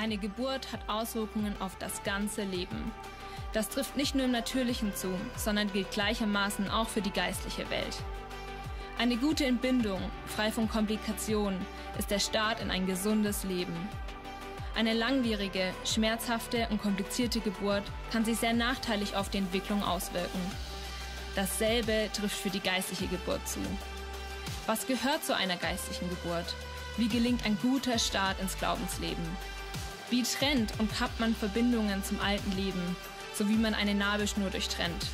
Eine Geburt hat Auswirkungen auf das ganze Leben. Das trifft nicht nur im Natürlichen zu, sondern gilt gleichermaßen auch für die geistliche Welt. Eine gute Entbindung, frei von Komplikationen, ist der Start in ein gesundes Leben. Eine langwierige, schmerzhafte und komplizierte Geburt kann sich sehr nachteilig auf die Entwicklung auswirken. Dasselbe trifft für die geistliche Geburt zu. Was gehört zu einer geistlichen Geburt? Wie gelingt ein guter Start ins Glaubensleben? Wie trennt und kappt man Verbindungen zum alten Leben, so wie man eine Nabelschnur durchtrennt?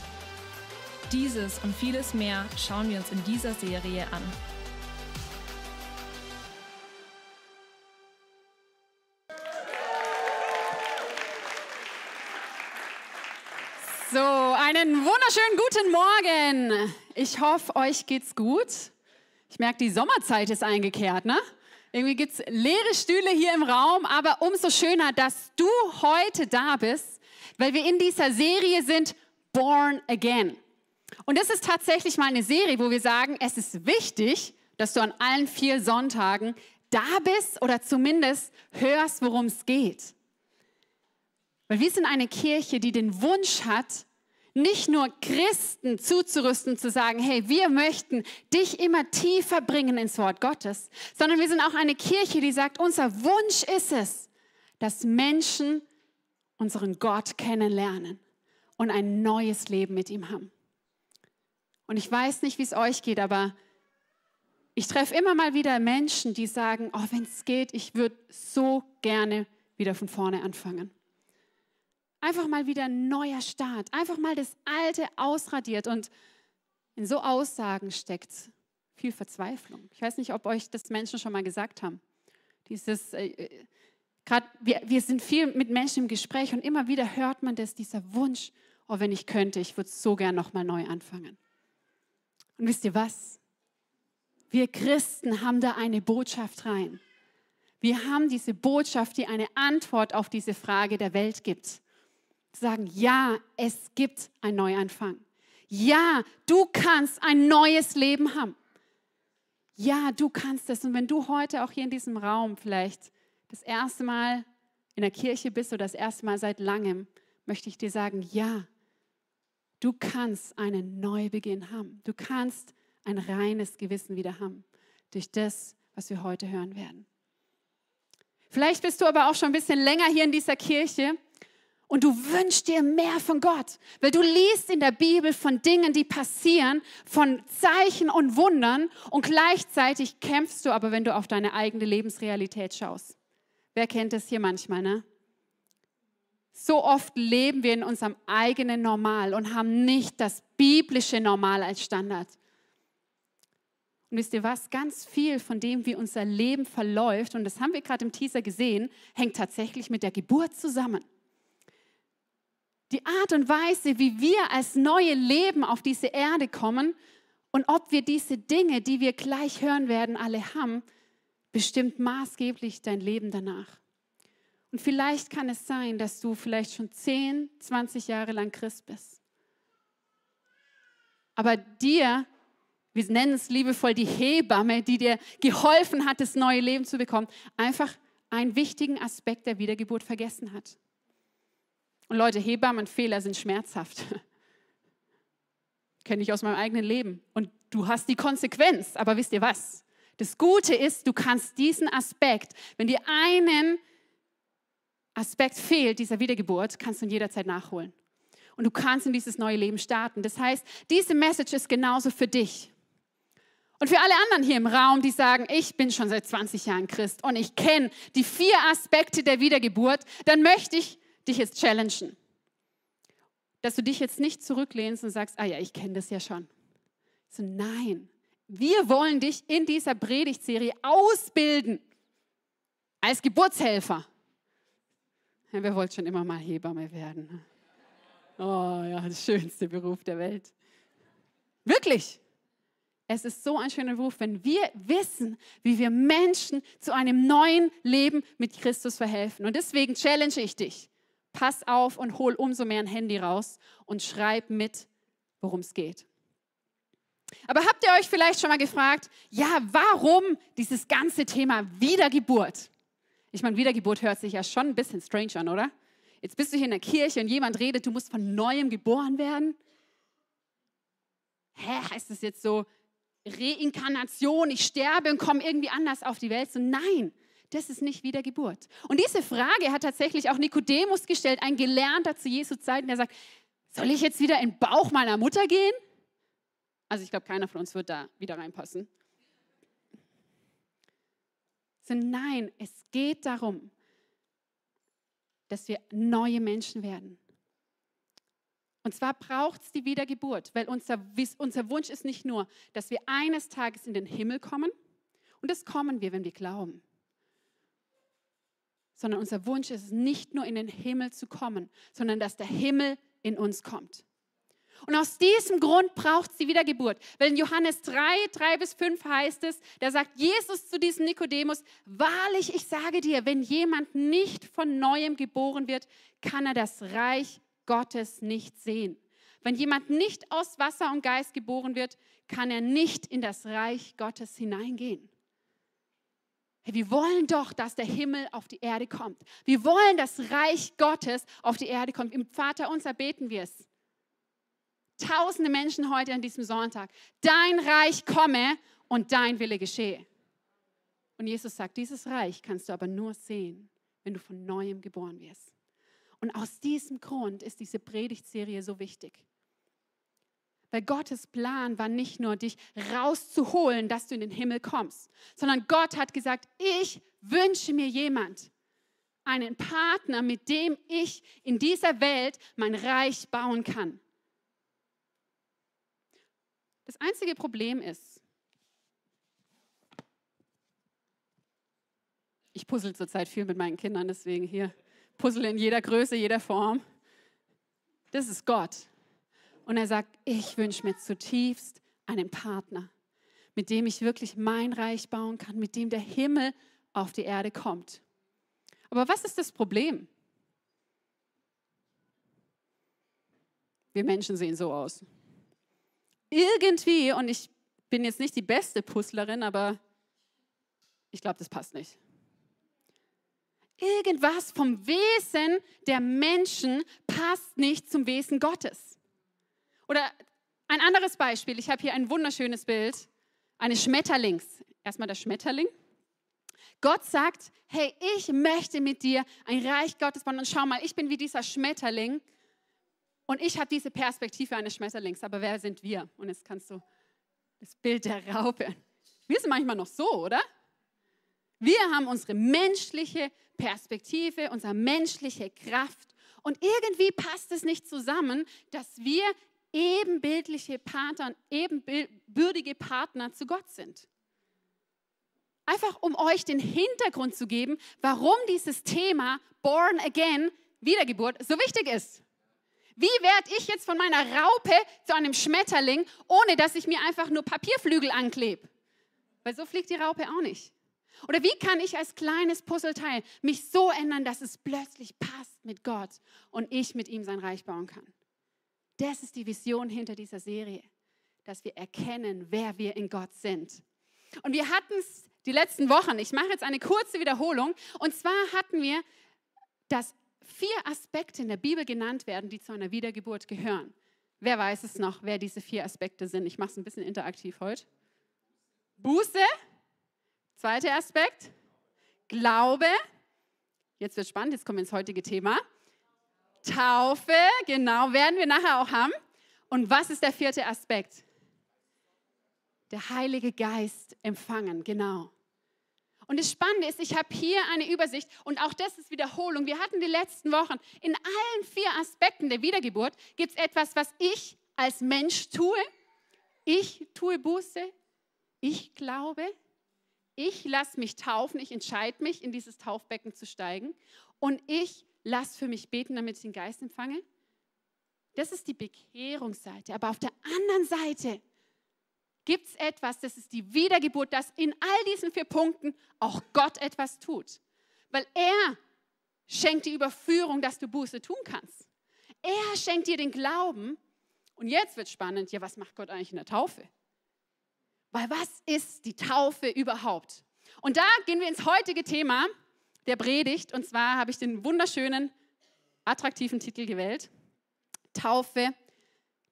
Dieses und vieles mehr schauen wir uns in dieser Serie an. So, einen wunderschönen guten Morgen. Ich hoffe, euch geht's gut. Ich merke, die Sommerzeit ist eingekehrt, ne? Irgendwie gibt es leere Stühle hier im Raum, aber umso schöner, dass du heute da bist, weil wir in dieser Serie sind Born Again. Und das ist tatsächlich mal eine Serie, wo wir sagen, es ist wichtig, dass du an allen vier Sonntagen da bist oder zumindest hörst, worum es geht. Weil wir sind eine Kirche, die den Wunsch hat, nicht nur Christen zuzurüsten, zu sagen, hey, wir möchten dich immer tiefer bringen ins Wort Gottes, sondern wir sind auch eine Kirche, die sagt, unser Wunsch ist es, dass Menschen unseren Gott kennenlernen und ein neues Leben mit ihm haben. Und ich weiß nicht, wie es euch geht, aber ich treffe immer mal wieder Menschen, die sagen, oh, wenn es geht, ich würde so gerne wieder von vorne anfangen. Einfach mal wieder ein neuer Start. Einfach mal das Alte ausradiert. Und in so Aussagen steckt viel Verzweiflung. Ich weiß nicht, ob euch das Menschen schon mal gesagt haben. Dieses, äh, äh gerade wir, wir sind viel mit Menschen im Gespräch und immer wieder hört man das, dieser Wunsch, oh, wenn ich könnte, ich würde so gern nochmal neu anfangen. Und wisst ihr was? Wir Christen haben da eine Botschaft rein. Wir haben diese Botschaft, die eine Antwort auf diese Frage der Welt gibt sagen, ja, es gibt einen Neuanfang. Ja, du kannst ein neues Leben haben. Ja, du kannst es. Und wenn du heute auch hier in diesem Raum vielleicht das erste Mal in der Kirche bist oder das erste Mal seit langem, möchte ich dir sagen, ja, du kannst einen Neubeginn haben. Du kannst ein reines Gewissen wieder haben durch das, was wir heute hören werden. Vielleicht bist du aber auch schon ein bisschen länger hier in dieser Kirche und du wünschst dir mehr von Gott, weil du liest in der Bibel von Dingen, die passieren, von Zeichen und Wundern und gleichzeitig kämpfst du aber, wenn du auf deine eigene Lebensrealität schaust. Wer kennt das hier manchmal, ne? So oft leben wir in unserem eigenen Normal und haben nicht das biblische Normal als Standard. Und wisst ihr was? Ganz viel von dem, wie unser Leben verläuft, und das haben wir gerade im Teaser gesehen, hängt tatsächlich mit der Geburt zusammen die Art und Weise, wie wir als neue Leben auf diese Erde kommen und ob wir diese Dinge, die wir gleich hören werden, alle haben, bestimmt maßgeblich dein Leben danach. Und vielleicht kann es sein, dass du vielleicht schon 10, 20 Jahre lang Christ bist. Aber dir, wir nennen es liebevoll die Hebamme, die dir geholfen hat, das neue Leben zu bekommen, einfach einen wichtigen Aspekt der Wiedergeburt vergessen hat. Und Leute, Hebammenfehler sind schmerzhaft. Kenne ich aus meinem eigenen Leben. Und du hast die Konsequenz. Aber wisst ihr was? Das Gute ist, du kannst diesen Aspekt, wenn dir einen Aspekt fehlt, dieser Wiedergeburt, kannst du ihn jederzeit nachholen. Und du kannst in dieses neue Leben starten. Das heißt, diese Message ist genauso für dich. Und für alle anderen hier im Raum, die sagen, ich bin schon seit 20 Jahren Christ und ich kenne die vier Aspekte der Wiedergeburt, dann möchte ich dich jetzt challengen. Dass du dich jetzt nicht zurücklehnst und sagst, ah ja, ich kenne das ja schon. So, nein, wir wollen dich in dieser Predigtserie ausbilden als Geburtshelfer. Ja, wer wollte schon immer mal Hebamme werden? Ne? Oh ja, das schönste Beruf der Welt. Wirklich. Es ist so ein schöner Beruf, wenn wir wissen, wie wir Menschen zu einem neuen Leben mit Christus verhelfen. Und deswegen challenge ich dich pass auf und hol umso mehr ein Handy raus und schreib mit, worum es geht. Aber habt ihr euch vielleicht schon mal gefragt, ja, warum dieses ganze Thema Wiedergeburt? Ich meine, Wiedergeburt hört sich ja schon ein bisschen strange an, oder? Jetzt bist du hier in der Kirche und jemand redet, du musst von neuem geboren werden. Hä, heißt das jetzt so Reinkarnation, ich sterbe und komme irgendwie anders auf die Welt? So, nein, das ist nicht Wiedergeburt. Und diese Frage hat tatsächlich auch Nikodemus gestellt, ein Gelernter zu Jesu Zeiten, der sagt, soll ich jetzt wieder in den Bauch meiner Mutter gehen? Also ich glaube, keiner von uns wird da wieder reinpassen. So, nein, es geht darum, dass wir neue Menschen werden. Und zwar braucht es die Wiedergeburt, weil unser, unser Wunsch ist nicht nur, dass wir eines Tages in den Himmel kommen, und das kommen wir, wenn wir glauben, sondern unser Wunsch ist es nicht nur in den Himmel zu kommen, sondern dass der Himmel in uns kommt. Und aus diesem Grund braucht es die Wiedergeburt. Weil in Johannes 3, 3 bis 5 heißt es, da sagt Jesus zu diesem Nikodemus, wahrlich, ich sage dir, wenn jemand nicht von neuem geboren wird, kann er das Reich Gottes nicht sehen. Wenn jemand nicht aus Wasser und Geist geboren wird, kann er nicht in das Reich Gottes hineingehen. Hey, wir wollen doch, dass der Himmel auf die Erde kommt. Wir wollen, dass Reich Gottes auf die Erde kommt. Im Vater unser beten wir es. Tausende Menschen heute an diesem Sonntag. Dein Reich komme und dein Wille geschehe. Und Jesus sagt, dieses Reich kannst du aber nur sehen, wenn du von neuem geboren wirst. Und aus diesem Grund ist diese Predigtserie so wichtig. Weil Gottes Plan war nicht nur, dich rauszuholen, dass du in den Himmel kommst, sondern Gott hat gesagt, ich wünsche mir jemand, einen Partner, mit dem ich in dieser Welt mein Reich bauen kann. Das einzige Problem ist, ich puzzle zurzeit viel mit meinen Kindern, deswegen hier Puzzle in jeder Größe, jeder Form. Das ist Gott. Und er sagt, ich wünsche mir zutiefst einen Partner, mit dem ich wirklich mein Reich bauen kann, mit dem der Himmel auf die Erde kommt. Aber was ist das Problem? Wir Menschen sehen so aus. Irgendwie, und ich bin jetzt nicht die beste Puzzlerin, aber ich glaube, das passt nicht. Irgendwas vom Wesen der Menschen passt nicht zum Wesen Gottes. Oder ein anderes Beispiel. Ich habe hier ein wunderschönes Bild eines Schmetterlings. Erstmal der Schmetterling. Gott sagt, hey, ich möchte mit dir ein Reich Gottes bauen. Und schau mal, ich bin wie dieser Schmetterling. Und ich habe diese Perspektive eines Schmetterlings. Aber wer sind wir? Und jetzt kannst du das Bild der Raupe. Wir sind manchmal noch so, oder? Wir haben unsere menschliche Perspektive, unsere menschliche Kraft. Und irgendwie passt es nicht zusammen, dass wir ebenbildliche Partner und ebenbürtige Partner zu Gott sind. Einfach um euch den Hintergrund zu geben, warum dieses Thema Born Again, Wiedergeburt, so wichtig ist. Wie werde ich jetzt von meiner Raupe zu einem Schmetterling, ohne dass ich mir einfach nur Papierflügel anklebe? Weil so fliegt die Raupe auch nicht. Oder wie kann ich als kleines Puzzleteil mich so ändern, dass es plötzlich passt mit Gott und ich mit ihm sein Reich bauen kann? Das ist die Vision hinter dieser Serie, dass wir erkennen, wer wir in Gott sind. Und wir hatten es die letzten Wochen, ich mache jetzt eine kurze Wiederholung, und zwar hatten wir, dass vier Aspekte in der Bibel genannt werden, die zu einer Wiedergeburt gehören. Wer weiß es noch, wer diese vier Aspekte sind? Ich mache es ein bisschen interaktiv heute. Buße, zweiter Aspekt. Glaube, jetzt wird spannend, jetzt kommen wir ins heutige Thema. Taufe, genau, werden wir nachher auch haben. Und was ist der vierte Aspekt? Der Heilige Geist empfangen, genau. Und das Spannende ist, ich habe hier eine Übersicht und auch das ist Wiederholung. Wir hatten die letzten Wochen, in allen vier Aspekten der Wiedergeburt gibt es etwas, was ich als Mensch tue. Ich tue Buße, ich glaube, ich lasse mich taufen, ich entscheide mich, in dieses Taufbecken zu steigen und ich lass für mich beten, damit ich den Geist empfange. Das ist die Bekehrungsseite. Aber auf der anderen Seite gibt es etwas, das ist die Wiedergeburt, dass in all diesen vier Punkten auch Gott etwas tut. Weil er schenkt die Überführung, dass du Buße tun kannst. Er schenkt dir den Glauben. Und jetzt wird spannend, ja, was macht Gott eigentlich in der Taufe? Weil was ist die Taufe überhaupt? Und da gehen wir ins heutige Thema der Predigt. Und zwar habe ich den wunderschönen, attraktiven Titel gewählt. Taufe,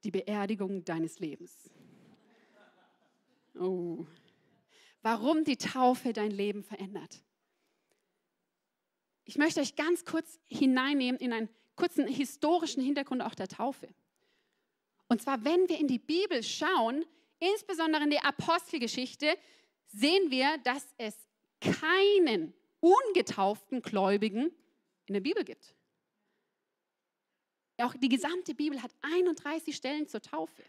die Beerdigung deines Lebens. Oh. Warum die Taufe dein Leben verändert. Ich möchte euch ganz kurz hineinnehmen in einen kurzen historischen Hintergrund auch der Taufe. Und zwar, wenn wir in die Bibel schauen, insbesondere in die Apostelgeschichte, sehen wir, dass es keinen ungetauften Gläubigen in der Bibel gibt. Auch die gesamte Bibel hat 31 Stellen zur Taufe.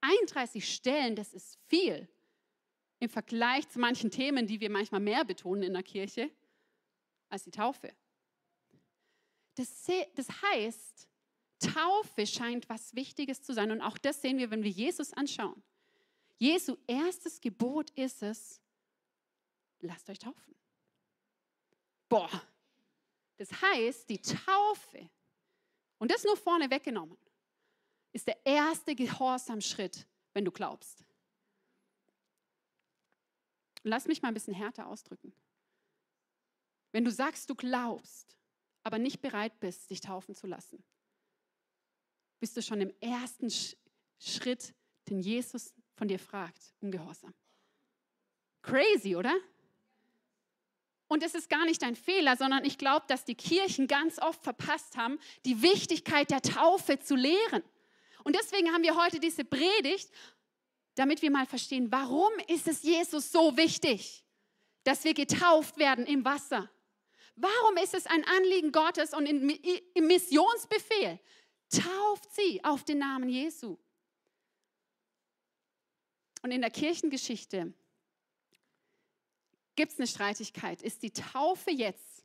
31 Stellen, das ist viel im Vergleich zu manchen Themen, die wir manchmal mehr betonen in der Kirche, als die Taufe. Das, das heißt, Taufe scheint was Wichtiges zu sein. Und auch das sehen wir, wenn wir Jesus anschauen. Jesu erstes Gebot ist es, lasst euch taufen. Boah, das heißt, die Taufe, und das nur vorne weggenommen, ist der erste Gehorsamschritt, wenn du glaubst. Lass mich mal ein bisschen härter ausdrücken. Wenn du sagst, du glaubst, aber nicht bereit bist, dich taufen zu lassen, bist du schon im ersten Schritt, den Jesus von dir fragt, ungehorsam. Crazy, oder? Und es ist gar nicht ein Fehler, sondern ich glaube, dass die Kirchen ganz oft verpasst haben, die Wichtigkeit der Taufe zu lehren. Und deswegen haben wir heute diese Predigt, damit wir mal verstehen, warum ist es Jesus so wichtig, dass wir getauft werden im Wasser? Warum ist es ein Anliegen Gottes und im Missionsbefehl? Tauft sie auf den Namen Jesu. Und in der Kirchengeschichte gibt es eine Streitigkeit. Ist die Taufe jetzt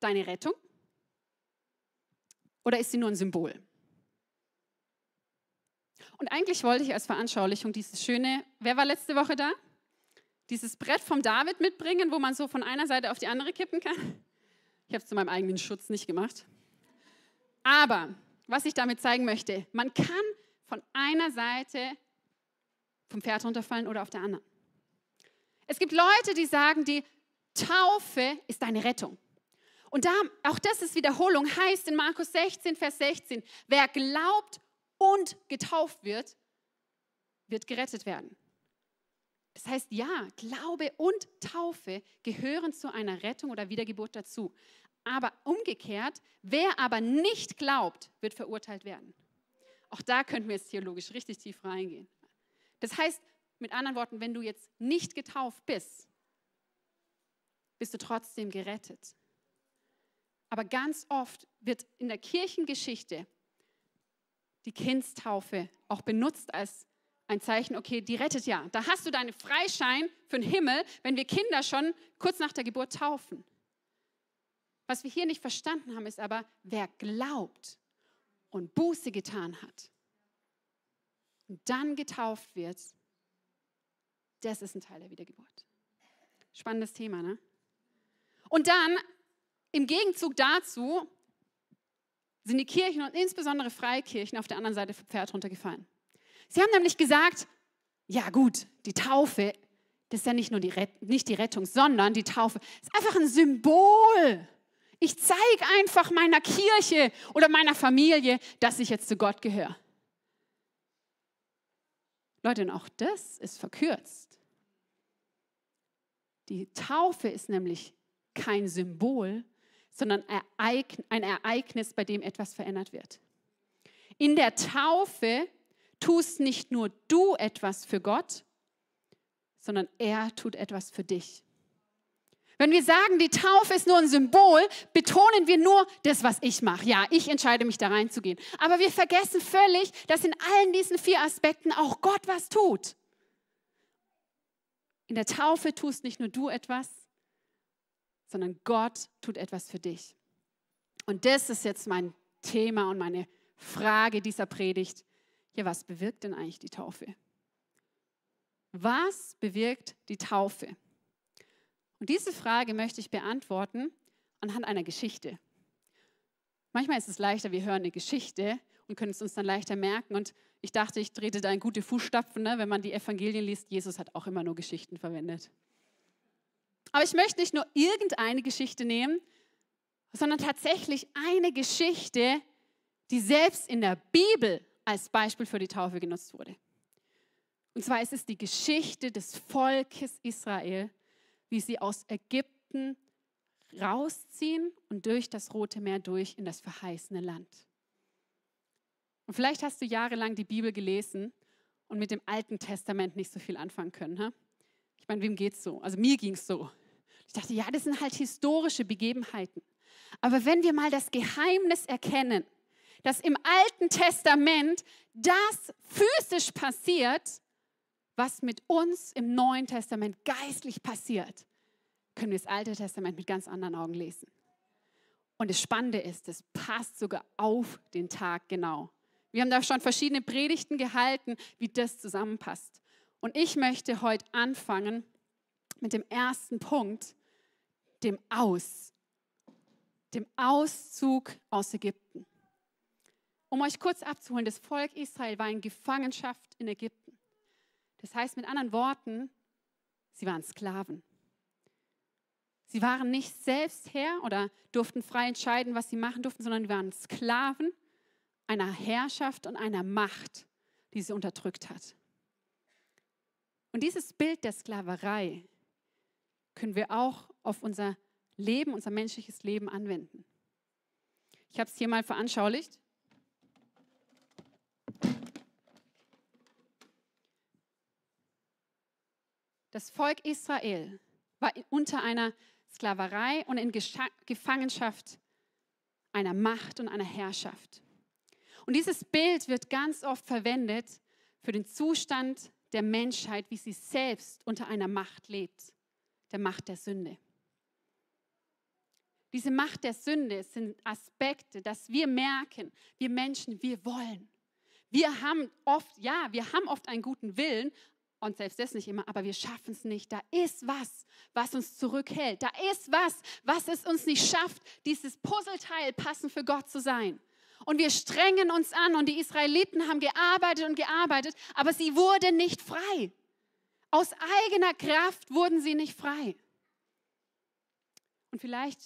deine Rettung oder ist sie nur ein Symbol? Und eigentlich wollte ich als Veranschaulichung dieses schöne, wer war letzte Woche da? Dieses Brett vom David mitbringen, wo man so von einer Seite auf die andere kippen kann. Ich habe es zu meinem eigenen Schutz nicht gemacht. Aber was ich damit zeigen möchte, man kann von einer Seite vom Pferd runterfallen oder auf der anderen. Es gibt Leute, die sagen, die Taufe ist deine Rettung. Und da, auch das ist Wiederholung, heißt in Markus 16, Vers 16, wer glaubt und getauft wird, wird gerettet werden. Das heißt, ja, Glaube und Taufe gehören zu einer Rettung oder Wiedergeburt dazu. Aber umgekehrt, wer aber nicht glaubt, wird verurteilt werden. Auch da könnten wir jetzt theologisch richtig tief reingehen. Das heißt, mit anderen Worten, wenn du jetzt nicht getauft bist, bist du trotzdem gerettet. Aber ganz oft wird in der Kirchengeschichte die Kindstaufe auch benutzt als ein Zeichen, okay, die rettet ja. Da hast du deinen Freischein für den Himmel, wenn wir Kinder schon kurz nach der Geburt taufen. Was wir hier nicht verstanden haben, ist aber, wer glaubt und Buße getan hat und dann getauft wird, das ist ein Teil der Wiedergeburt. Spannendes Thema, ne? Und dann, im Gegenzug dazu, sind die Kirchen und insbesondere Freikirchen auf der anderen Seite vom Pferd runtergefallen. Sie haben nämlich gesagt, ja gut, die Taufe, das ist ja nicht nur die, nicht die Rettung, sondern die Taufe ist einfach ein Symbol. Ich zeige einfach meiner Kirche oder meiner Familie, dass ich jetzt zu Gott gehöre. Leute, und auch das ist verkürzt. Die Taufe ist nämlich kein Symbol, sondern ein Ereignis, bei dem etwas verändert wird. In der Taufe tust nicht nur du etwas für Gott, sondern er tut etwas für dich. Wenn wir sagen, die Taufe ist nur ein Symbol, betonen wir nur das, was ich mache. Ja, ich entscheide mich da reinzugehen. Aber wir vergessen völlig, dass in allen diesen vier Aspekten auch Gott was tut. In der Taufe tust nicht nur du etwas, sondern Gott tut etwas für dich. Und das ist jetzt mein Thema und meine Frage dieser Predigt. Ja, was bewirkt denn eigentlich die Taufe? Was bewirkt die Taufe? Und diese Frage möchte ich beantworten anhand einer Geschichte. Manchmal ist es leichter, wir hören eine Geschichte und können es uns dann leichter merken. Und ich dachte, ich trete da in gute Fußstapfen, ne? wenn man die Evangelien liest. Jesus hat auch immer nur Geschichten verwendet. Aber ich möchte nicht nur irgendeine Geschichte nehmen, sondern tatsächlich eine Geschichte, die selbst in der Bibel als Beispiel für die Taufe genutzt wurde. Und zwar ist es die Geschichte des Volkes Israel, wie sie aus Ägypten rausziehen und durch das Rote Meer durch in das verheißene Land. Und vielleicht hast du jahrelang die Bibel gelesen und mit dem Alten Testament nicht so viel anfangen können. Ha? Ich meine, wem geht's so? Also mir ging es so. Ich dachte, ja, das sind halt historische Begebenheiten. Aber wenn wir mal das Geheimnis erkennen, dass im Alten Testament das physisch passiert, was mit uns im Neuen Testament geistlich passiert, können wir das Alte Testament mit ganz anderen Augen lesen. Und das Spannende ist, es passt sogar auf den Tag genau. Wir haben da schon verschiedene Predigten gehalten, wie das zusammenpasst. Und ich möchte heute anfangen mit dem ersten Punkt, dem Aus, dem Auszug aus Ägypten. Um euch kurz abzuholen, das Volk Israel war in Gefangenschaft in Ägypten. Das heißt mit anderen Worten, sie waren Sklaven. Sie waren nicht selbst Herr oder durften frei entscheiden, was sie machen durften, sondern sie waren Sklaven einer Herrschaft und einer Macht, die sie unterdrückt hat. Und dieses Bild der Sklaverei können wir auch auf unser Leben, unser menschliches Leben anwenden. Ich habe es hier mal veranschaulicht. Das Volk Israel war unter einer Sklaverei und in Gefangenschaft einer Macht und einer Herrschaft. Und dieses Bild wird ganz oft verwendet für den Zustand der Menschheit, wie sie selbst unter einer Macht lebt, der Macht der Sünde. Diese Macht der Sünde sind Aspekte, dass wir merken, wir Menschen, wir wollen. Wir haben oft, ja, wir haben oft einen guten Willen, und selbst das nicht immer, aber wir schaffen es nicht. Da ist was, was uns zurückhält. Da ist was, was es uns nicht schafft, dieses Puzzleteil passend für Gott zu sein. Und wir strengen uns an und die Israeliten haben gearbeitet und gearbeitet, aber sie wurden nicht frei. Aus eigener Kraft wurden sie nicht frei. Und vielleicht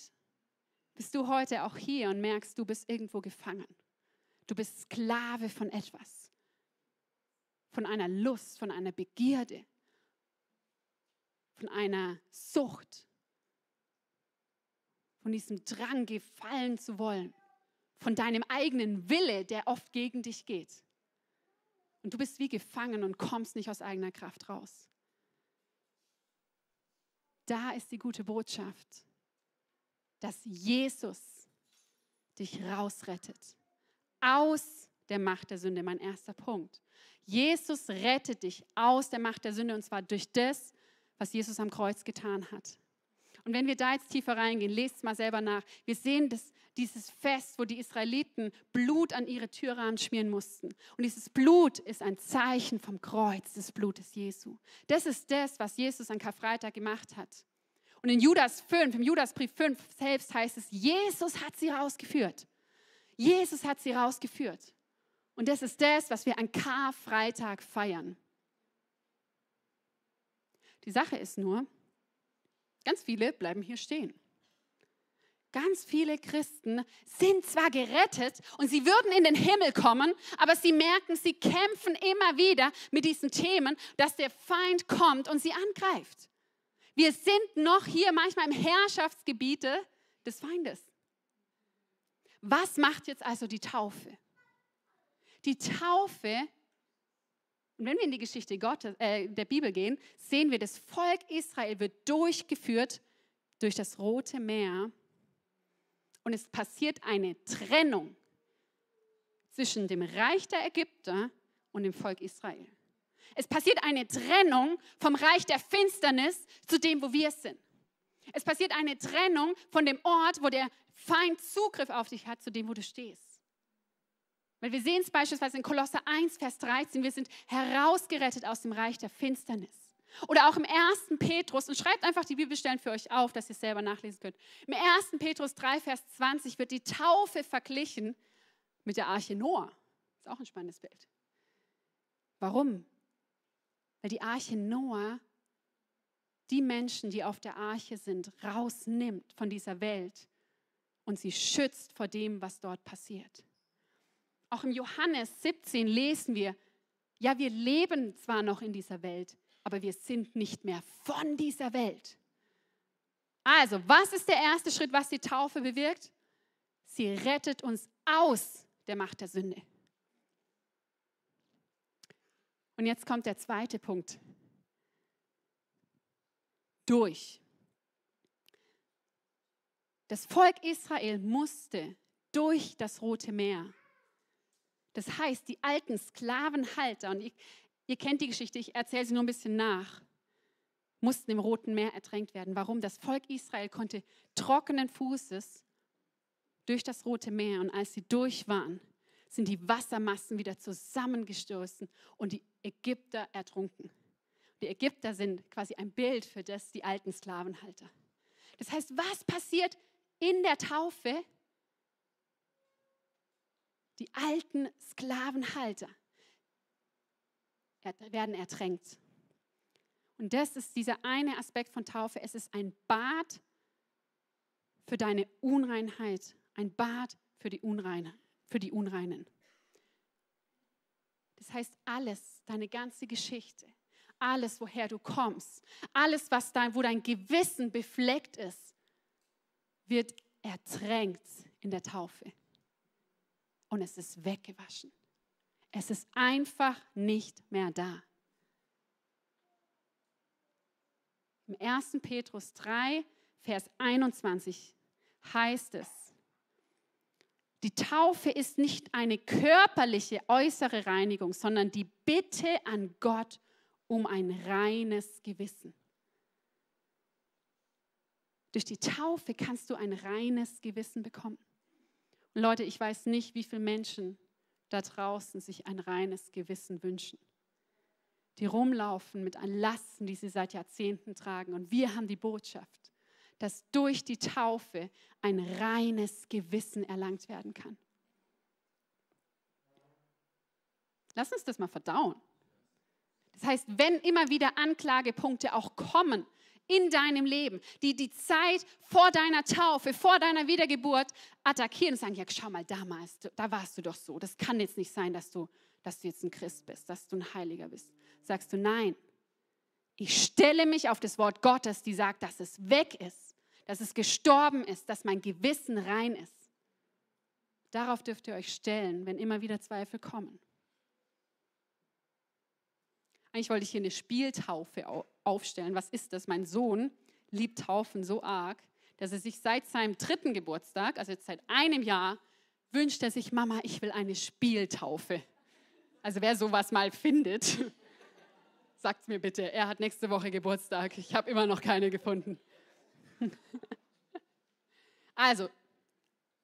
bist du heute auch hier und merkst, du bist irgendwo gefangen. Du bist Sklave von etwas von einer Lust, von einer Begierde, von einer Sucht, von diesem Drang, gefallen zu wollen, von deinem eigenen Wille, der oft gegen dich geht. Und du bist wie gefangen und kommst nicht aus eigener Kraft raus. Da ist die gute Botschaft, dass Jesus dich rausrettet aus der Macht der Sünde. Mein erster Punkt. Jesus rettet dich aus der Macht der Sünde und zwar durch das, was Jesus am Kreuz getan hat. Und wenn wir da jetzt tiefer reingehen, lest mal selber nach. Wir sehen das, dieses Fest, wo die Israeliten Blut an ihre Türrahmen schmieren mussten. Und dieses Blut ist ein Zeichen vom Kreuz des Blutes Jesu. Das ist das, was Jesus an Karfreitag gemacht hat. Und in Judas 5, im Judasbrief 5 selbst heißt es, Jesus hat sie rausgeführt. Jesus hat sie rausgeführt. Und das ist das, was wir an Karfreitag feiern. Die Sache ist nur, ganz viele bleiben hier stehen. Ganz viele Christen sind zwar gerettet und sie würden in den Himmel kommen, aber sie merken, sie kämpfen immer wieder mit diesen Themen, dass der Feind kommt und sie angreift. Wir sind noch hier manchmal im Herrschaftsgebiet des Feindes. Was macht jetzt also die Taufe? Die Taufe, und wenn wir in die Geschichte Gottes, äh, der Bibel gehen, sehen wir, das Volk Israel wird durchgeführt durch das Rote Meer und es passiert eine Trennung zwischen dem Reich der Ägypter und dem Volk Israel. Es passiert eine Trennung vom Reich der Finsternis zu dem, wo wir sind. Es passiert eine Trennung von dem Ort, wo der Feind Zugriff auf dich hat, zu dem, wo du stehst. Weil wir sehen es beispielsweise in Kolosser 1, Vers 13, wir sind herausgerettet aus dem Reich der Finsternis. Oder auch im 1. Petrus, und schreibt einfach die Bibelstellen für euch auf, dass ihr es selber nachlesen könnt. Im 1. Petrus 3, Vers 20 wird die Taufe verglichen mit der Arche Noah. Ist auch ein spannendes Bild. Warum? Weil die Arche Noah die Menschen, die auf der Arche sind, rausnimmt von dieser Welt und sie schützt vor dem, was dort passiert. Auch im Johannes 17 lesen wir, ja, wir leben zwar noch in dieser Welt, aber wir sind nicht mehr von dieser Welt. Also, was ist der erste Schritt, was die Taufe bewirkt? Sie rettet uns aus der Macht der Sünde. Und jetzt kommt der zweite Punkt. Durch. Das Volk Israel musste durch das Rote Meer. Das heißt, die alten Sklavenhalter, und ihr, ihr kennt die Geschichte, ich erzähle sie nur ein bisschen nach, mussten im Roten Meer ertränkt werden. Warum? Das Volk Israel konnte trockenen Fußes durch das Rote Meer und als sie durch waren, sind die Wassermassen wieder zusammengestoßen und die Ägypter ertrunken. Die Ägypter sind quasi ein Bild für das, die alten Sklavenhalter. Das heißt, was passiert in der Taufe? Die alten Sklavenhalter werden ertränkt. Und das ist dieser eine Aspekt von Taufe. Es ist ein Bad für deine Unreinheit, ein Bad für die, Unreine, für die Unreinen. Das heißt, alles, deine ganze Geschichte, alles, woher du kommst, alles, was dein, wo dein Gewissen befleckt ist, wird ertränkt in der Taufe. Und es ist weggewaschen. Es ist einfach nicht mehr da. Im 1. Petrus 3, Vers 21 heißt es, die Taufe ist nicht eine körperliche äußere Reinigung, sondern die Bitte an Gott um ein reines Gewissen. Durch die Taufe kannst du ein reines Gewissen bekommen. Leute, ich weiß nicht, wie viele Menschen da draußen sich ein reines Gewissen wünschen die rumlaufen mit an Lasten, die sie seit Jahrzehnten tragen. Und wir haben die Botschaft, dass durch die Taufe ein reines Gewissen erlangt werden kann. Lass uns das mal verdauen. Das heißt, wenn immer wieder Anklagepunkte auch kommen in deinem Leben, die die Zeit vor deiner Taufe, vor deiner Wiedergeburt attackieren und sagen, ja, schau mal, damals, da warst du doch so. Das kann jetzt nicht sein, dass du, dass du jetzt ein Christ bist, dass du ein Heiliger bist sagst du nein. Ich stelle mich auf das Wort Gottes, die sagt, dass es weg ist, dass es gestorben ist, dass mein Gewissen rein ist. Darauf dürft ihr euch stellen, wenn immer wieder Zweifel kommen. Eigentlich wollte ich hier eine Spieltaufe aufstellen. Was ist das? Mein Sohn liebt Taufen so arg, dass er sich seit seinem dritten Geburtstag, also jetzt seit einem Jahr, wünscht er sich, Mama, ich will eine Spieltaufe. Also wer sowas mal findet, Sagt mir bitte, er hat nächste Woche Geburtstag. Ich habe immer noch keine gefunden. also,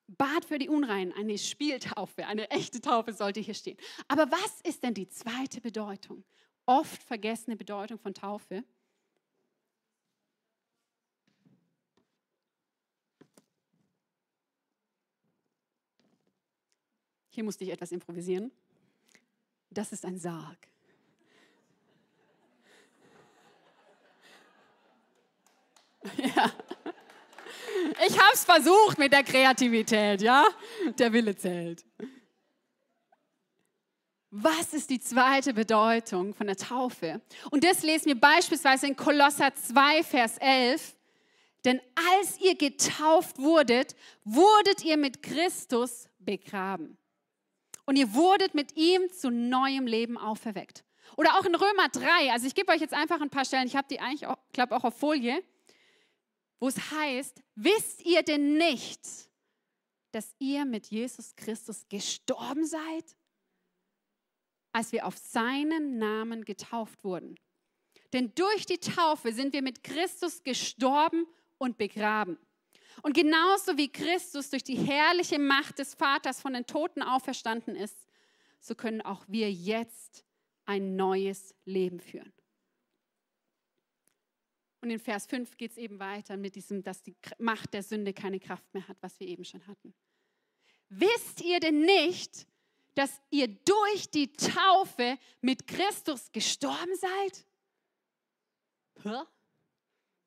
Bad für die Unreinen, eine Spieltaufe, eine echte Taufe sollte hier stehen. Aber was ist denn die zweite Bedeutung? Oft vergessene Bedeutung von Taufe. Hier musste ich etwas improvisieren. Das ist ein Sarg. Ja. Ich habe es versucht mit der Kreativität, ja? Der Wille zählt. Was ist die zweite Bedeutung von der Taufe? Und das lesen wir beispielsweise in Kolosser 2, Vers 11. Denn als ihr getauft wurdet, wurdet ihr mit Christus begraben. Und ihr wurdet mit ihm zu neuem Leben auferweckt. Oder auch in Römer 3, also ich gebe euch jetzt einfach ein paar Stellen, ich habe die eigentlich, glaube auch auf Folie wo es heißt, wisst ihr denn nicht, dass ihr mit Jesus Christus gestorben seid, als wir auf seinen Namen getauft wurden? Denn durch die Taufe sind wir mit Christus gestorben und begraben. Und genauso wie Christus durch die herrliche Macht des Vaters von den Toten auferstanden ist, so können auch wir jetzt ein neues Leben führen. Und in Vers 5 geht es eben weiter mit diesem, dass die Macht der Sünde keine Kraft mehr hat, was wir eben schon hatten. Wisst ihr denn nicht, dass ihr durch die Taufe mit Christus gestorben seid?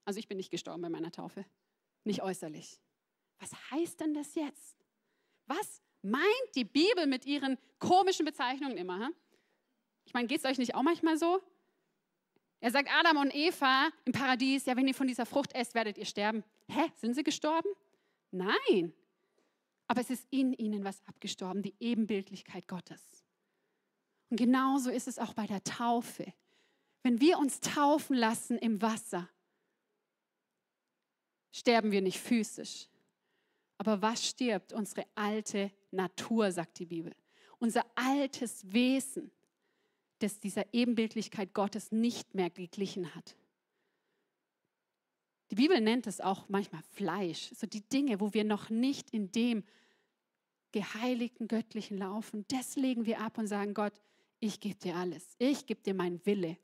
Also ich bin nicht gestorben bei meiner Taufe, nicht äußerlich. Was heißt denn das jetzt? Was meint die Bibel mit ihren komischen Bezeichnungen immer? Hm? Ich meine, geht es euch nicht auch manchmal so? Er sagt Adam und Eva im Paradies, ja, wenn ihr von dieser Frucht esst, werdet ihr sterben. Hä, sind sie gestorben? Nein. Aber es ist in ihnen was abgestorben, die Ebenbildlichkeit Gottes. Und genauso ist es auch bei der Taufe. Wenn wir uns taufen lassen im Wasser, sterben wir nicht physisch. Aber was stirbt? Unsere alte Natur, sagt die Bibel. Unser altes Wesen das dieser Ebenbildlichkeit Gottes nicht mehr geglichen hat. Die Bibel nennt es auch manchmal Fleisch, so die Dinge, wo wir noch nicht in dem geheiligten Göttlichen laufen. Das legen wir ab und sagen, Gott, ich gebe dir alles. Ich gebe dir meinen Wille.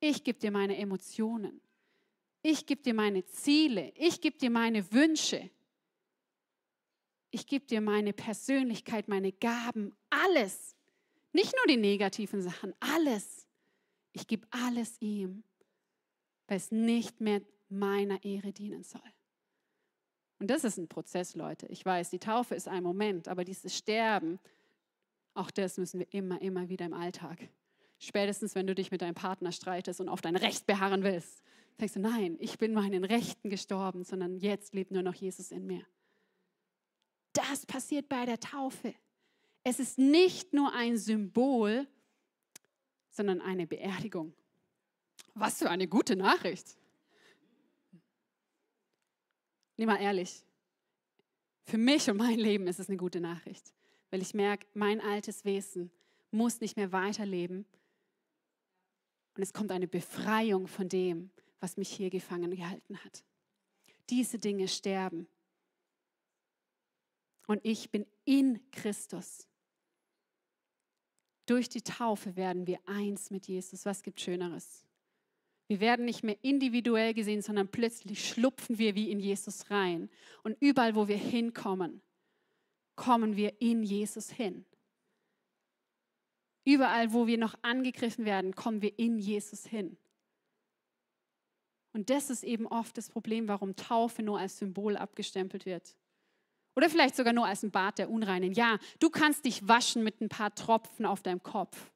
Ich gebe dir meine Emotionen. Ich gebe dir meine Ziele. Ich gebe dir meine Wünsche. Ich gebe dir meine Persönlichkeit, meine Gaben, alles. Nicht nur die negativen Sachen, alles. Ich gebe alles ihm, weil es nicht mehr meiner Ehre dienen soll. Und das ist ein Prozess, Leute. Ich weiß, die Taufe ist ein Moment, aber dieses Sterben, auch das müssen wir immer, immer wieder im Alltag. Spätestens, wenn du dich mit deinem Partner streitest und auf dein Recht beharren willst, sagst du, nein, ich bin meinen Rechten gestorben, sondern jetzt lebt nur noch Jesus in mir. Das passiert bei der Taufe. Es ist nicht nur ein Symbol, sondern eine Beerdigung. Was für eine gute Nachricht. Nimm mal ehrlich, für mich und mein Leben ist es eine gute Nachricht, weil ich merke, mein altes Wesen muss nicht mehr weiterleben. Und es kommt eine Befreiung von dem, was mich hier gefangen gehalten hat. Diese Dinge sterben. Und ich bin in Christus. Durch die Taufe werden wir eins mit Jesus. Was gibt Schöneres? Wir werden nicht mehr individuell gesehen, sondern plötzlich schlupfen wir wie in Jesus rein. Und überall, wo wir hinkommen, kommen wir in Jesus hin. Überall, wo wir noch angegriffen werden, kommen wir in Jesus hin. Und das ist eben oft das Problem, warum Taufe nur als Symbol abgestempelt wird. Oder vielleicht sogar nur als ein Bad der Unreinen. Ja, du kannst dich waschen mit ein paar Tropfen auf deinem Kopf.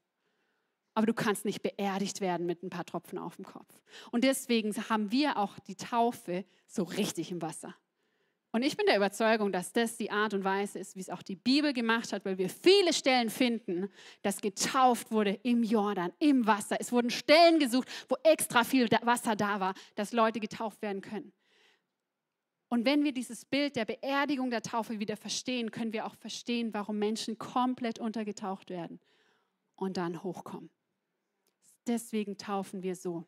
Aber du kannst nicht beerdigt werden mit ein paar Tropfen auf dem Kopf. Und deswegen haben wir auch die Taufe so richtig im Wasser. Und ich bin der Überzeugung, dass das die Art und Weise ist, wie es auch die Bibel gemacht hat, weil wir viele Stellen finden, dass getauft wurde im Jordan, im Wasser. Es wurden Stellen gesucht, wo extra viel Wasser da war, dass Leute getauft werden können. Und wenn wir dieses Bild der Beerdigung der Taufe wieder verstehen, können wir auch verstehen, warum Menschen komplett untergetaucht werden und dann hochkommen. Deswegen taufen wir so.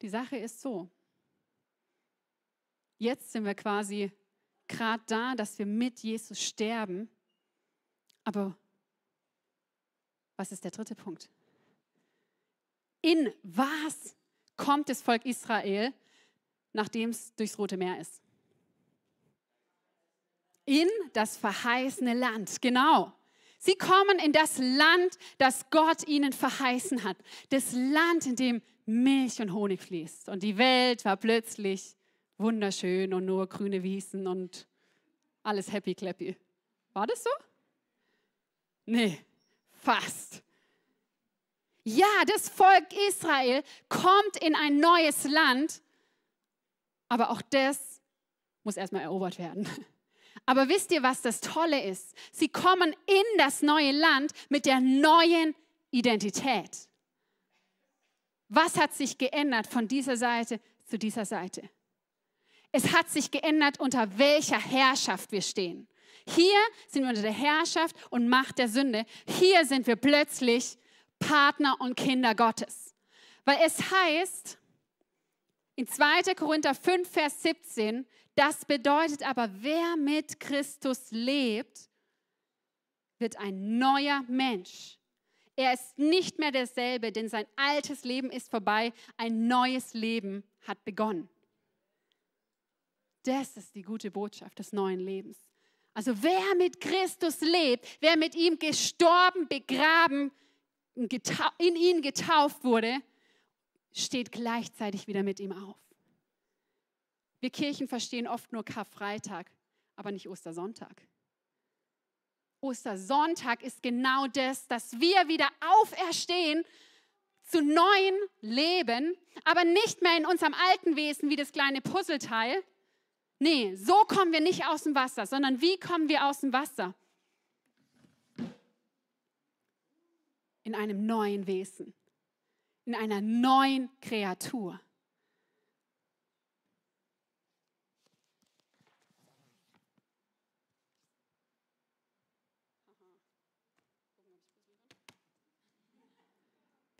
Die Sache ist so. Jetzt sind wir quasi gerade da, dass wir mit Jesus sterben. Aber was ist der dritte Punkt? in was kommt das Volk Israel, nachdem es durchs Rote Meer ist? In das verheißene Land, genau. Sie kommen in das Land, das Gott ihnen verheißen hat. Das Land, in dem Milch und Honig fließt. Und die Welt war plötzlich wunderschön und nur grüne Wiesen und alles happy clappy. War das so? Nee, fast. Ja, das Volk Israel kommt in ein neues Land, aber auch das muss erstmal erobert werden. Aber wisst ihr, was das Tolle ist? Sie kommen in das neue Land mit der neuen Identität. Was hat sich geändert von dieser Seite zu dieser Seite? Es hat sich geändert, unter welcher Herrschaft wir stehen. Hier sind wir unter der Herrschaft und Macht der Sünde. Hier sind wir plötzlich Partner und Kinder Gottes. Weil es heißt in 2. Korinther 5, Vers 17, das bedeutet aber, wer mit Christus lebt, wird ein neuer Mensch. Er ist nicht mehr derselbe, denn sein altes Leben ist vorbei, ein neues Leben hat begonnen. Das ist die gute Botschaft des neuen Lebens. Also wer mit Christus lebt, wer mit ihm gestorben, begraben, in ihn getauft wurde, steht gleichzeitig wieder mit ihm auf. Wir Kirchen verstehen oft nur Karfreitag, aber nicht Ostersonntag. Ostersonntag ist genau das, dass wir wieder auferstehen zu neuen Leben, aber nicht mehr in unserem alten Wesen wie das kleine Puzzleteil. Nee, so kommen wir nicht aus dem Wasser, sondern wie kommen wir aus dem Wasser? In einem neuen Wesen, in einer neuen Kreatur.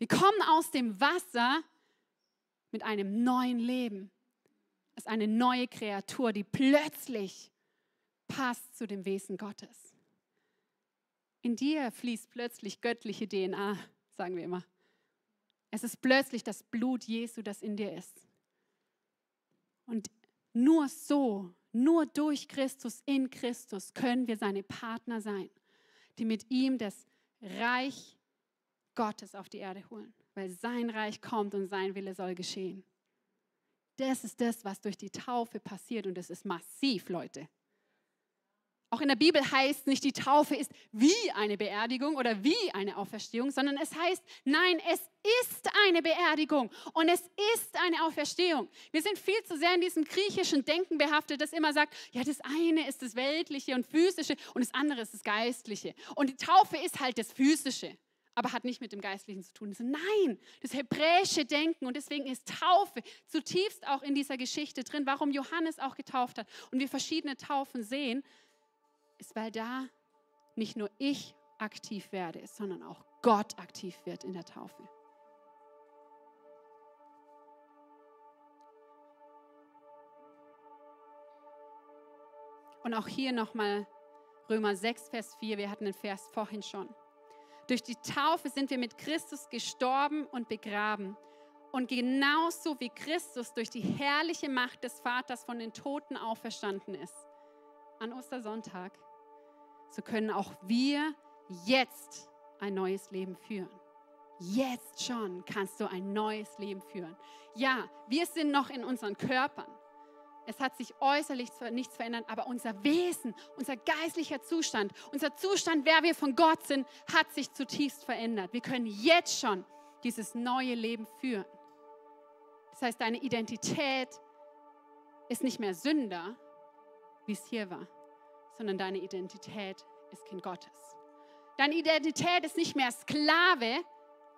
Wir kommen aus dem Wasser mit einem neuen Leben. Es ist eine neue Kreatur, die plötzlich passt zu dem Wesen Gottes. In dir fließt plötzlich göttliche DNA, sagen wir immer. Es ist plötzlich das Blut Jesu, das in dir ist. Und nur so, nur durch Christus, in Christus können wir seine Partner sein, die mit ihm das Reich Gottes auf die Erde holen, weil sein Reich kommt und sein Wille soll geschehen. Das ist das, was durch die Taufe passiert und das ist massiv, Leute. Auch in der Bibel heißt nicht, die Taufe ist wie eine Beerdigung oder wie eine Auferstehung, sondern es heißt, nein, es ist eine Beerdigung und es ist eine Auferstehung. Wir sind viel zu sehr in diesem griechischen Denken behaftet, das immer sagt, ja, das eine ist das Weltliche und Physische und das andere ist das Geistliche. Und die Taufe ist halt das Physische aber hat nicht mit dem Geistlichen zu tun. Nein, das hebräische Denken und deswegen ist Taufe zutiefst auch in dieser Geschichte drin, warum Johannes auch getauft hat und wir verschiedene Taufen sehen, ist, weil da nicht nur ich aktiv werde, sondern auch Gott aktiv wird in der Taufe. Und auch hier nochmal Römer 6, Vers 4, wir hatten den Vers vorhin schon. Durch die Taufe sind wir mit Christus gestorben und begraben. Und genauso wie Christus durch die herrliche Macht des Vaters von den Toten auferstanden ist, an Ostersonntag, so können auch wir jetzt ein neues Leben führen. Jetzt schon kannst du ein neues Leben führen. Ja, wir sind noch in unseren Körpern. Es hat sich äußerlich nichts verändert, aber unser Wesen, unser geistlicher Zustand, unser Zustand, wer wir von Gott sind, hat sich zutiefst verändert. Wir können jetzt schon dieses neue Leben führen. Das heißt, deine Identität ist nicht mehr Sünder, wie es hier war, sondern deine Identität ist Kind Gottes. Deine Identität ist nicht mehr Sklave,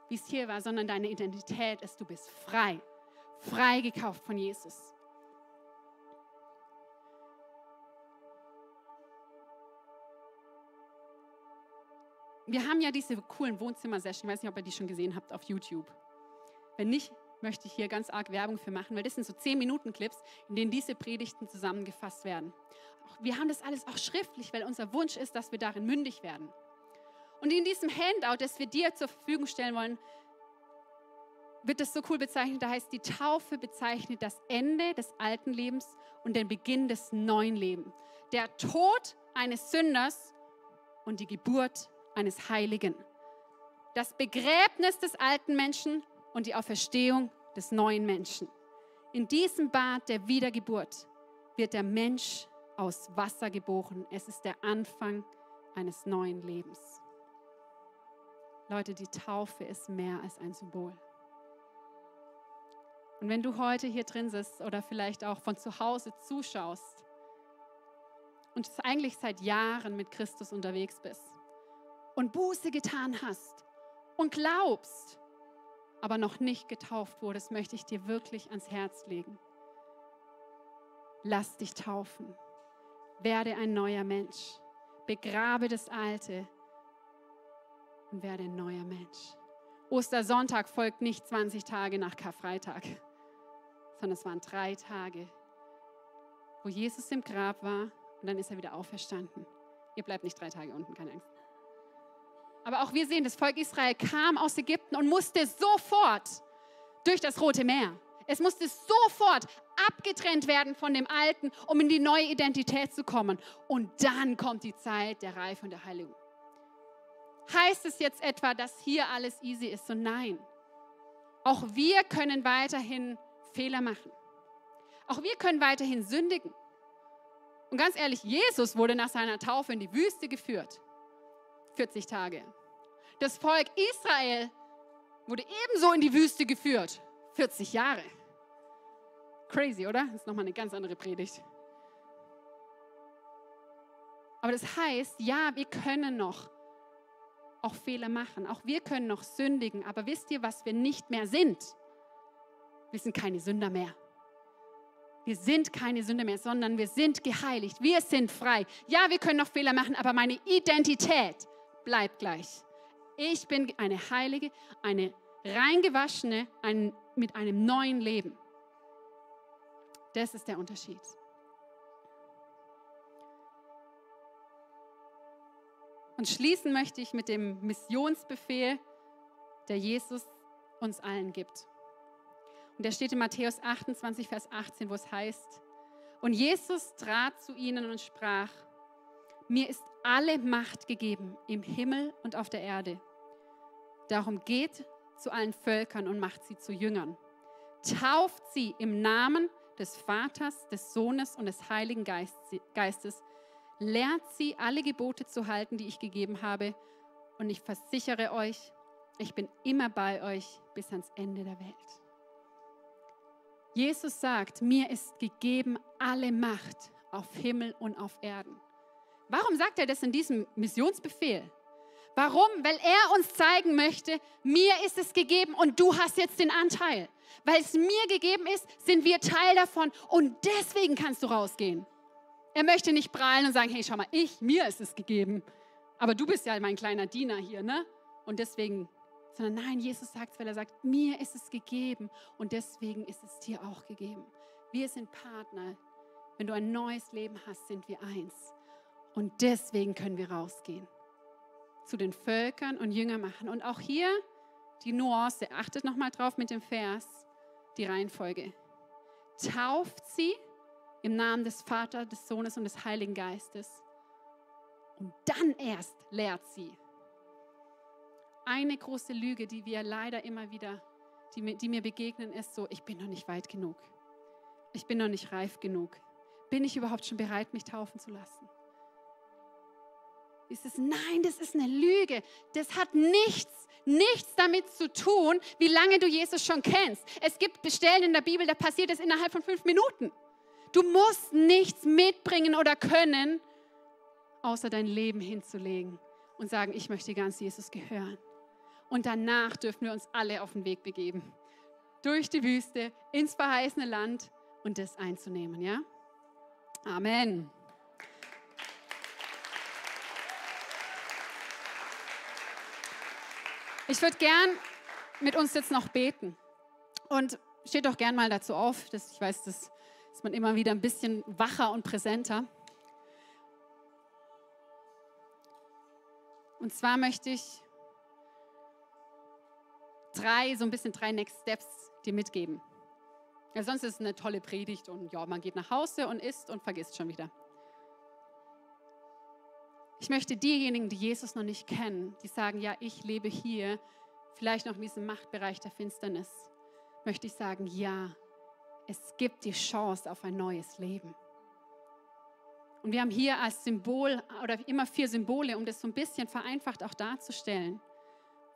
wie es hier war, sondern deine Identität ist, du bist frei, frei gekauft von Jesus. Wir haben ja diese coolen Wohnzimmer-Session, ich weiß nicht, ob ihr die schon gesehen habt auf YouTube. Wenn nicht, möchte ich hier ganz arg Werbung für machen, weil das sind so 10-Minuten-Clips, in denen diese Predigten zusammengefasst werden. Wir haben das alles auch schriftlich, weil unser Wunsch ist, dass wir darin mündig werden. Und in diesem Handout, das wir dir zur Verfügung stellen wollen, wird das so cool bezeichnet. Da heißt, die Taufe bezeichnet das Ende des alten Lebens und den Beginn des neuen Lebens. Der Tod eines Sünders und die Geburt eines Heiligen. Das Begräbnis des alten Menschen und die Auferstehung des neuen Menschen. In diesem Bad der Wiedergeburt wird der Mensch aus Wasser geboren. Es ist der Anfang eines neuen Lebens. Leute, die Taufe ist mehr als ein Symbol. Und wenn du heute hier drin sitzt oder vielleicht auch von zu Hause zuschaust und eigentlich seit Jahren mit Christus unterwegs bist, und Buße getan hast und glaubst, aber noch nicht getauft wurdest, möchte ich dir wirklich ans Herz legen. Lass dich taufen. Werde ein neuer Mensch. Begrabe das Alte und werde ein neuer Mensch. Ostersonntag folgt nicht 20 Tage nach Karfreitag, sondern es waren drei Tage, wo Jesus im Grab war und dann ist er wieder auferstanden. Ihr bleibt nicht drei Tage unten, keine Angst. Aber auch wir sehen, das Volk Israel kam aus Ägypten und musste sofort durch das Rote Meer. Es musste sofort abgetrennt werden von dem Alten, um in die neue Identität zu kommen. Und dann kommt die Zeit der Reife und der Heiligung. heißt es jetzt etwa, dass hier alles easy ist? So nein. Auch wir können weiterhin Fehler machen. Auch wir können weiterhin sündigen. Und ganz ehrlich, Jesus wurde nach seiner Taufe in die Wüste geführt. 40 Tage. Das Volk Israel wurde ebenso in die Wüste geführt. 40 Jahre. Crazy, oder? Das ist nochmal eine ganz andere Predigt. Aber das heißt, ja, wir können noch auch Fehler machen. Auch wir können noch sündigen. Aber wisst ihr, was wir nicht mehr sind? Wir sind keine Sünder mehr. Wir sind keine Sünder mehr, sondern wir sind geheiligt. Wir sind frei. Ja, wir können noch Fehler machen, aber meine Identität bleibt gleich. Ich bin eine Heilige, eine reingewaschene, ein, mit einem neuen Leben. Das ist der Unterschied. Und schließen möchte ich mit dem Missionsbefehl, der Jesus uns allen gibt. Und der steht in Matthäus 28, Vers 18, wo es heißt, und Jesus trat zu ihnen und sprach, mir ist alle Macht gegeben im Himmel und auf der Erde. Darum geht zu allen Völkern und macht sie zu Jüngern. Tauft sie im Namen des Vaters, des Sohnes und des Heiligen Geistes Lernt sie, alle Gebote zu halten, die ich gegeben habe. Und ich versichere euch, ich bin immer bei euch bis ans Ende der Welt. Jesus sagt, mir ist gegeben alle Macht auf Himmel und auf Erden. Warum sagt er das in diesem Missionsbefehl? Warum? Weil er uns zeigen möchte, mir ist es gegeben und du hast jetzt den Anteil. Weil es mir gegeben ist, sind wir Teil davon und deswegen kannst du rausgehen. Er möchte nicht prahlen und sagen, hey, schau mal, ich, mir ist es gegeben. Aber du bist ja mein kleiner Diener hier, ne? Und deswegen, sondern nein, Jesus sagt es, weil er sagt, mir ist es gegeben und deswegen ist es dir auch gegeben. Wir sind Partner. Wenn du ein neues Leben hast, sind wir eins. Und deswegen können wir rausgehen. Zu den Völkern und Jünger machen. Und auch hier die Nuance, achtet nochmal drauf mit dem Vers, die Reihenfolge. Tauft sie im Namen des Vaters, des Sohnes und des Heiligen Geistes. Und dann erst lehrt sie. Eine große Lüge, die wir leider immer wieder, die die mir begegnen, ist so, ich bin noch nicht weit genug. Ich bin noch nicht reif genug. Bin ich überhaupt schon bereit, mich taufen zu lassen? Ist es, nein, das ist eine Lüge. Das hat nichts, nichts damit zu tun, wie lange du Jesus schon kennst. Es gibt Stellen in der Bibel, da passiert es innerhalb von fünf Minuten. Du musst nichts mitbringen oder können, außer dein Leben hinzulegen und sagen, ich möchte ganz Jesus gehören. Und danach dürfen wir uns alle auf den Weg begeben. Durch die Wüste, ins verheißene Land und das einzunehmen, ja? Amen. Ich würde gern mit uns jetzt noch beten. Und steht doch gern mal dazu auf. Dass, ich weiß, das ist man immer wieder ein bisschen wacher und präsenter. Und zwar möchte ich drei, so ein bisschen drei Next Steps dir mitgeben. Ja, sonst ist es eine tolle Predigt und ja, man geht nach Hause und isst und vergisst schon wieder. Ich möchte diejenigen, die Jesus noch nicht kennen, die sagen, ja, ich lebe hier, vielleicht noch in diesem Machtbereich der Finsternis, möchte ich sagen, ja, es gibt die Chance auf ein neues Leben. Und wir haben hier als Symbol oder immer vier Symbole, um das so ein bisschen vereinfacht auch darzustellen,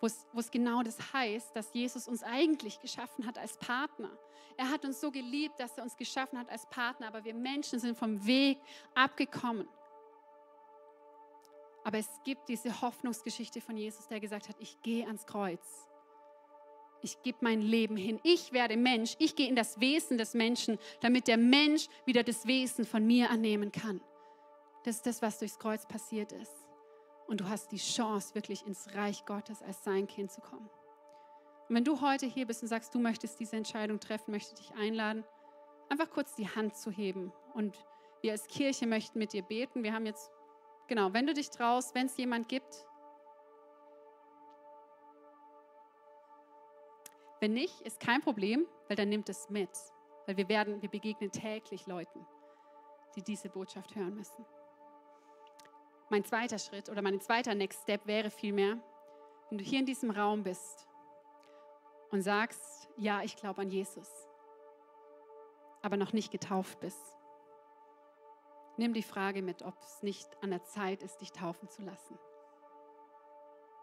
wo es genau das heißt, dass Jesus uns eigentlich geschaffen hat als Partner. Er hat uns so geliebt, dass er uns geschaffen hat als Partner, aber wir Menschen sind vom Weg abgekommen. Aber es gibt diese Hoffnungsgeschichte von Jesus, der gesagt hat, ich gehe ans Kreuz ich gebe mein Leben hin. Ich werde Mensch. Ich gehe in das Wesen des Menschen, damit der Mensch wieder das Wesen von mir annehmen kann. Das ist das, was durchs Kreuz passiert ist. Und du hast die Chance, wirklich ins Reich Gottes als sein Kind zu kommen. Und wenn du heute hier bist und sagst, du möchtest diese Entscheidung treffen, möchte ich dich einladen, einfach kurz die Hand zu heben. Und wir als Kirche möchten mit dir beten. Wir haben jetzt, genau, wenn du dich traust, wenn es jemand gibt, Wenn nicht, ist kein Problem, weil dann nimmt es mit. Weil wir werden, wir begegnen täglich Leuten, die diese Botschaft hören müssen. mein zweiter Schritt oder mein zweiter Next Step wäre vielmehr, wenn du hier in diesem Raum bist und sagst, ja, ich glaube an Jesus, aber noch nicht getauft bist. Nimm die Frage mit, ob es nicht an der Zeit ist, dich taufen zu lassen.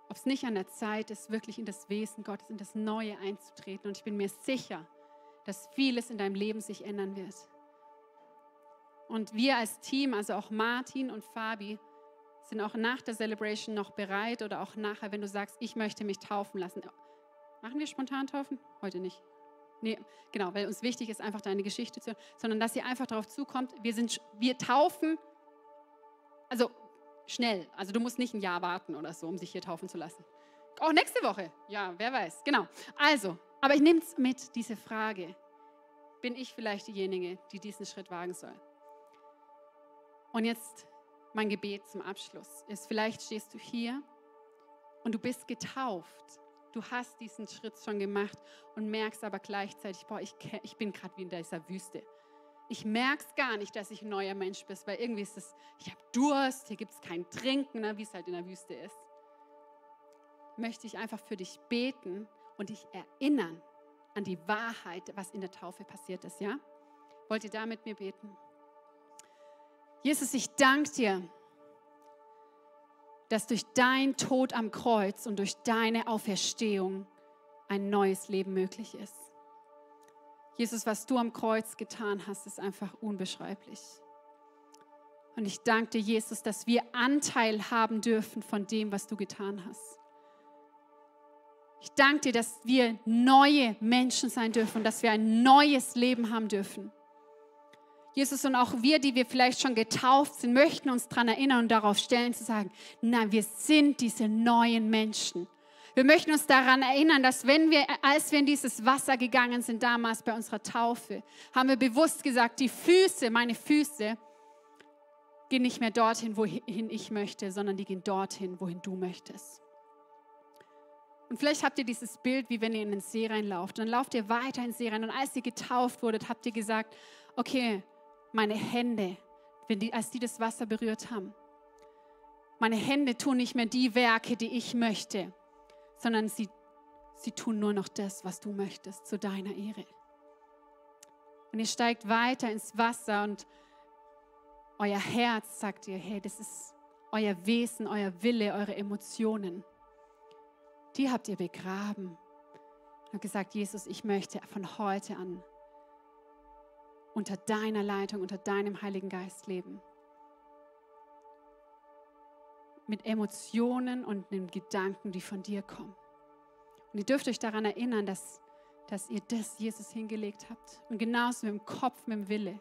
Ob es nicht an der Zeit ist, wirklich in das Wesen Gottes, in das Neue einzutreten. Und ich bin mir sicher, dass vieles in deinem Leben sich ändern wird. Und wir als Team, also auch Martin und Fabi, sind auch nach der Celebration noch bereit oder auch nachher, wenn du sagst, ich möchte mich taufen lassen. Machen wir spontan taufen? Heute nicht. Nee, genau, weil uns wichtig ist, einfach deine Geschichte zu, sondern dass ihr einfach darauf zukommt, wir sind, wir taufen, also schnell. Also du musst nicht ein Jahr warten oder so, um sich hier taufen zu lassen. Auch nächste Woche. Ja, wer weiß. Genau. Also, aber ich nehme es mit, diese Frage. Bin ich vielleicht diejenige, die diesen Schritt wagen soll? Und jetzt mein Gebet zum Abschluss ist, vielleicht stehst du hier und du bist getauft. Du hast diesen Schritt schon gemacht und merkst aber gleichzeitig, boah, ich, ich bin gerade wie in dieser Wüste. Ich merke es gar nicht, dass ich ein neuer Mensch bin, weil irgendwie ist es, ich habe Durst, hier gibt es kein Trinken, ne, wie es halt in der Wüste ist. Möchte ich einfach für dich beten und dich erinnern an die Wahrheit, was in der Taufe passiert ist, ja? Wollt ihr da mit mir beten? Jesus, ich danke dir, dass durch dein Tod am Kreuz und durch deine Auferstehung ein neues Leben möglich ist. Jesus, was du am Kreuz getan hast, ist einfach unbeschreiblich. Und ich danke dir, Jesus, dass wir Anteil haben dürfen von dem, was du getan hast. Ich danke dir, dass wir neue Menschen sein dürfen, dass wir ein neues Leben haben dürfen. Jesus, und auch wir, die wir vielleicht schon getauft sind, möchten uns daran erinnern und darauf stellen zu sagen, nein, wir sind diese neuen Menschen. Wir möchten uns daran erinnern, dass wenn wir, als wir in dieses Wasser gegangen sind, damals bei unserer Taufe, haben wir bewusst gesagt, die Füße, meine Füße, gehen nicht mehr dorthin, wohin ich möchte, sondern die gehen dorthin, wohin du möchtest. Und vielleicht habt ihr dieses Bild, wie wenn ihr in den See reinlauft. Dann lauft ihr weiter in den See rein. Und als ihr getauft wurdet, habt ihr gesagt, okay, meine Hände, die, als die das Wasser berührt haben. Meine Hände tun nicht mehr die Werke, die ich möchte, sondern sie, sie tun nur noch das, was du möchtest, zu deiner Ehre. Und ihr steigt weiter ins Wasser und euer Herz sagt ihr, hey, das ist euer Wesen, euer Wille, eure Emotionen. Die habt ihr begraben. Und gesagt, Jesus, ich möchte von heute an unter deiner Leitung, unter deinem Heiligen Geist leben. Mit Emotionen und den Gedanken, die von dir kommen. Und ihr dürft euch daran erinnern, dass, dass ihr das Jesus hingelegt habt. Und genauso mit dem Kopf, mit dem Wille.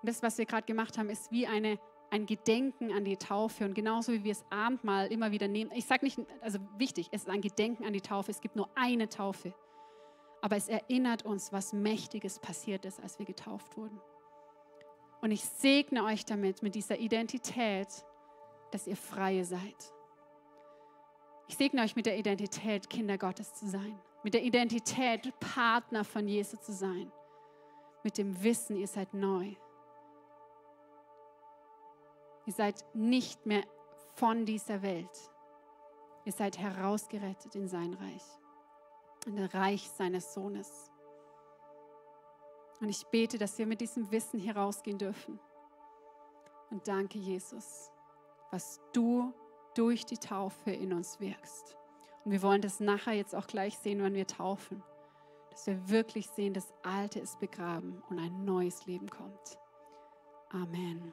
Und das, was wir gerade gemacht haben, ist wie eine, ein Gedenken an die Taufe. Und genauso wie wir das Abendmahl immer wieder nehmen. Ich sage nicht, also wichtig, es ist ein Gedenken an die Taufe. Es gibt nur eine Taufe aber es erinnert uns, was Mächtiges passiert ist, als wir getauft wurden. Und ich segne euch damit, mit dieser Identität, dass ihr freie seid. Ich segne euch mit der Identität, Kinder Gottes zu sein. Mit der Identität, Partner von Jesus zu sein. Mit dem Wissen, ihr seid neu. Ihr seid nicht mehr von dieser Welt. Ihr seid herausgerettet in sein Reich in das Reich seines Sohnes. Und ich bete, dass wir mit diesem Wissen hier rausgehen dürfen. Und danke, Jesus, was du durch die Taufe in uns wirkst. Und wir wollen das nachher jetzt auch gleich sehen, wenn wir taufen. Dass wir wirklich sehen, das Alte ist begraben und ein neues Leben kommt. Amen.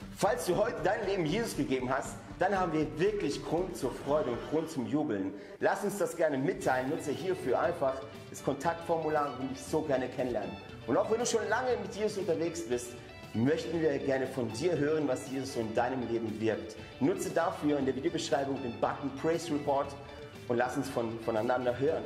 Falls du heute dein Leben Jesus gegeben hast, dann haben wir wirklich Grund zur Freude und Grund zum Jubeln. Lass uns das gerne mitteilen. Nutze hierfür einfach das Kontaktformular und dich so gerne kennenlernen. Und auch wenn du schon lange mit Jesus unterwegs bist, möchten wir gerne von dir hören, was Jesus in deinem Leben wirkt. Nutze dafür in der Videobeschreibung den Button Praise Report und lass uns von, voneinander hören.